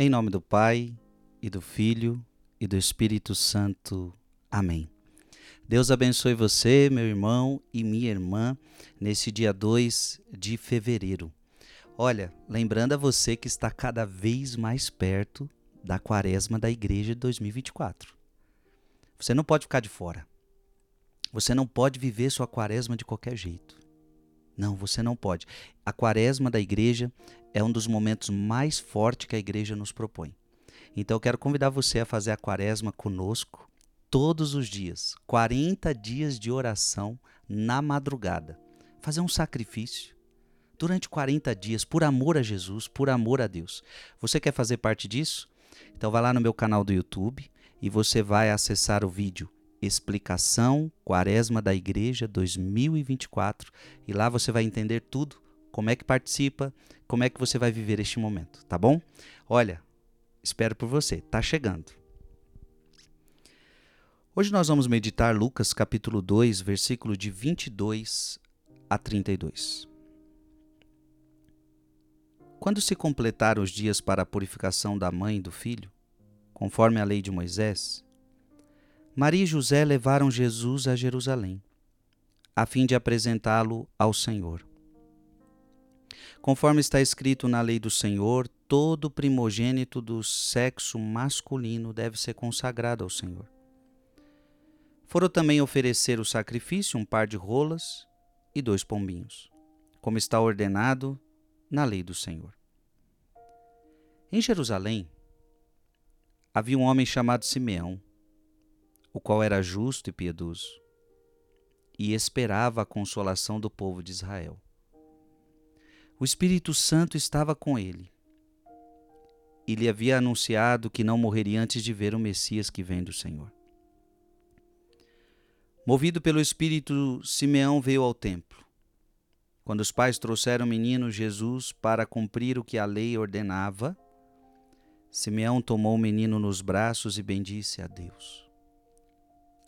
Em nome do Pai, e do Filho, e do Espírito Santo. Amém. Deus abençoe você, meu irmão e minha irmã, nesse dia 2 de fevereiro. Olha, lembrando a você que está cada vez mais perto da quaresma da igreja de 2024. Você não pode ficar de fora. Você não pode viver sua quaresma de qualquer jeito. Não, você não pode. A quaresma da igreja é um dos momentos mais fortes que a igreja nos propõe. Então eu quero convidar você a fazer a quaresma conosco todos os dias. 40 dias de oração na madrugada. Fazer um sacrifício durante 40 dias por amor a Jesus, por amor a Deus. Você quer fazer parte disso? Então vai lá no meu canal do YouTube e você vai acessar o vídeo Explicação Quaresma da Igreja 2024 e lá você vai entender tudo, como é que participa, como é que você vai viver este momento, tá bom? Olha, espero por você, tá chegando. Hoje nós vamos meditar Lucas capítulo 2, versículo de 22 a 32. Quando se completaram os dias para a purificação da mãe e do filho, conforme a lei de Moisés, Maria e José levaram Jesus a Jerusalém, a fim de apresentá-lo ao Senhor. Conforme está escrito na lei do Senhor, todo primogênito do sexo masculino deve ser consagrado ao Senhor. Foram também oferecer o sacrifício um par de rolas e dois pombinhos, como está ordenado na lei do Senhor. Em Jerusalém havia um homem chamado Simeão o qual era justo e piedoso, e esperava a consolação do povo de Israel. O Espírito Santo estava com ele, e lhe havia anunciado que não morreria antes de ver o Messias que vem do Senhor. Movido pelo Espírito, Simeão veio ao templo. Quando os pais trouxeram o menino Jesus para cumprir o que a lei ordenava, Simeão tomou o menino nos braços e bendisse a Deus.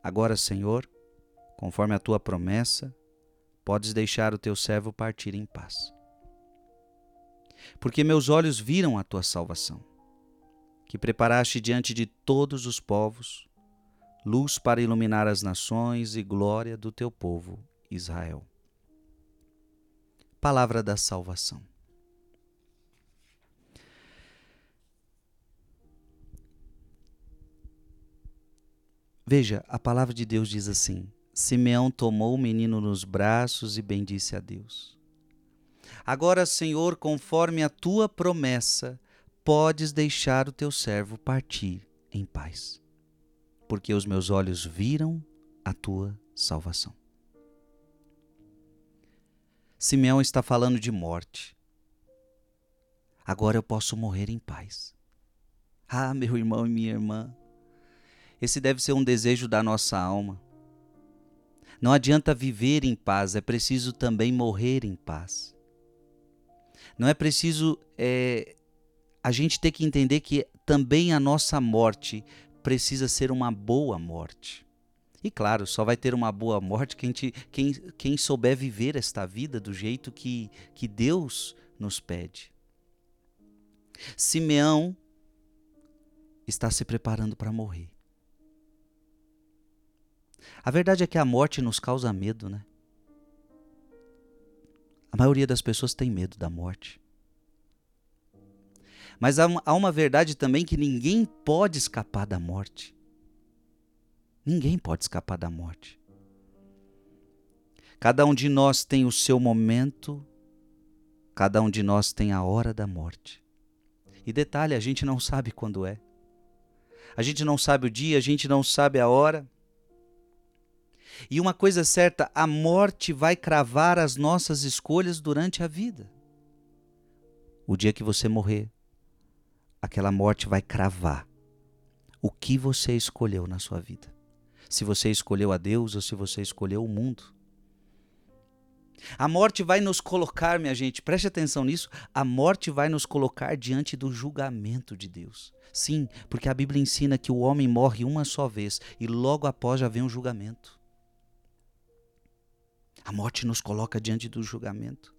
Agora, Senhor, conforme a tua promessa, podes deixar o teu servo partir em paz. Porque meus olhos viram a tua salvação, que preparaste diante de todos os povos, luz para iluminar as nações e glória do teu povo Israel. Palavra da salvação. Veja, a palavra de Deus diz assim: Simeão tomou o menino nos braços e bendisse a Deus. Agora, Senhor, conforme a tua promessa, podes deixar o teu servo partir em paz, porque os meus olhos viram a tua salvação. Simeão está falando de morte. Agora eu posso morrer em paz. Ah, meu irmão e minha irmã, esse deve ser um desejo da nossa alma. Não adianta viver em paz, é preciso também morrer em paz. Não é preciso é, a gente ter que entender que também a nossa morte precisa ser uma boa morte. E claro, só vai ter uma boa morte quem, te, quem, quem souber viver esta vida do jeito que, que Deus nos pede. Simeão está se preparando para morrer. A verdade é que a morte nos causa medo, né? A maioria das pessoas tem medo da morte. Mas há uma, verdade também que ninguém pode escapar da morte. Ninguém pode escapar da morte. Cada um de nós tem o seu momento, cada um de nós tem a hora da morte. E detalhe, a gente não sabe quando é. A gente não sabe o dia, a gente não sabe a hora. E uma coisa certa, a morte vai cravar as nossas escolhas durante a vida. O dia que você morrer, aquela morte vai cravar o que você escolheu na sua vida. Se você escolheu a Deus ou se você escolheu o mundo. A morte vai nos colocar, minha gente, preste atenção nisso. A morte vai nos colocar diante do julgamento de Deus. Sim, porque a Bíblia ensina que o homem morre uma só vez e logo após já vem o julgamento. A morte nos coloca diante do julgamento.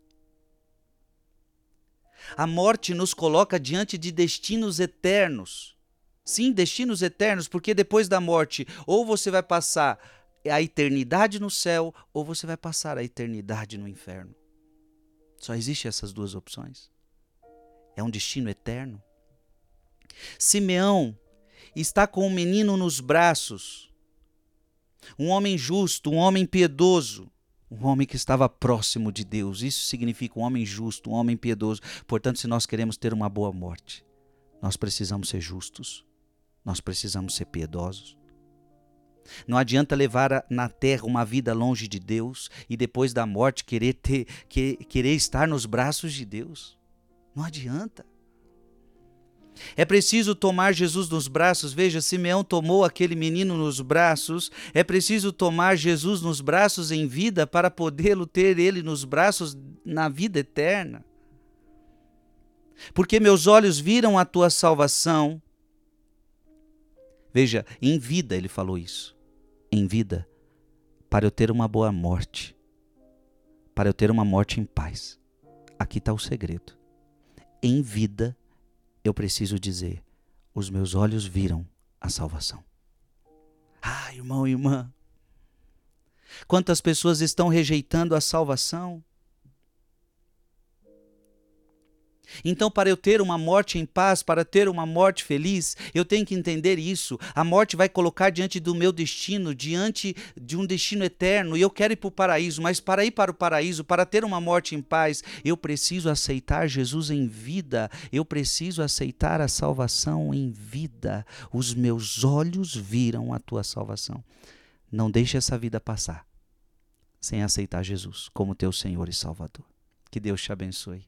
A morte nos coloca diante de destinos eternos. Sim, destinos eternos, porque depois da morte, ou você vai passar a eternidade no céu, ou você vai passar a eternidade no inferno. Só existem essas duas opções. É um destino eterno. Simeão está com um menino nos braços. Um homem justo, um homem piedoso, um homem que estava próximo de Deus. Isso significa um homem justo, um homem piedoso. Portanto, se nós queremos ter uma boa morte, nós precisamos ser justos, nós precisamos ser piedosos. Não adianta levar na terra uma vida longe de Deus e depois da morte querer ter, que, querer estar nos braços de Deus. Não adianta. É preciso tomar Jesus nos braços. Veja, Simeão tomou aquele menino nos braços. É preciso tomar Jesus nos braços em vida para podê-lo ter ele nos braços na vida eterna. Porque meus olhos viram a tua salvação. Veja, em vida ele falou isso. Em vida, para eu ter uma boa morte. Para eu ter uma morte em paz. Aqui está o segredo. Em vida, eu preciso dizer: os meus olhos viram a salvação. Ah, irmão e irmã, quantas pessoas estão rejeitando a salvação? Então, para eu ter uma morte em paz, para ter uma morte feliz, eu tenho que entender isso. A morte vai colocar diante do meu destino, diante de um destino eterno, e eu quero ir para o paraíso, mas para ir para o paraíso, para ter uma morte em paz, eu preciso aceitar Jesus em vida, eu preciso aceitar a salvação em vida. Os meus olhos viram a tua salvação. Não deixe essa vida passar sem aceitar Jesus como teu Senhor e Salvador. Que Deus te abençoe.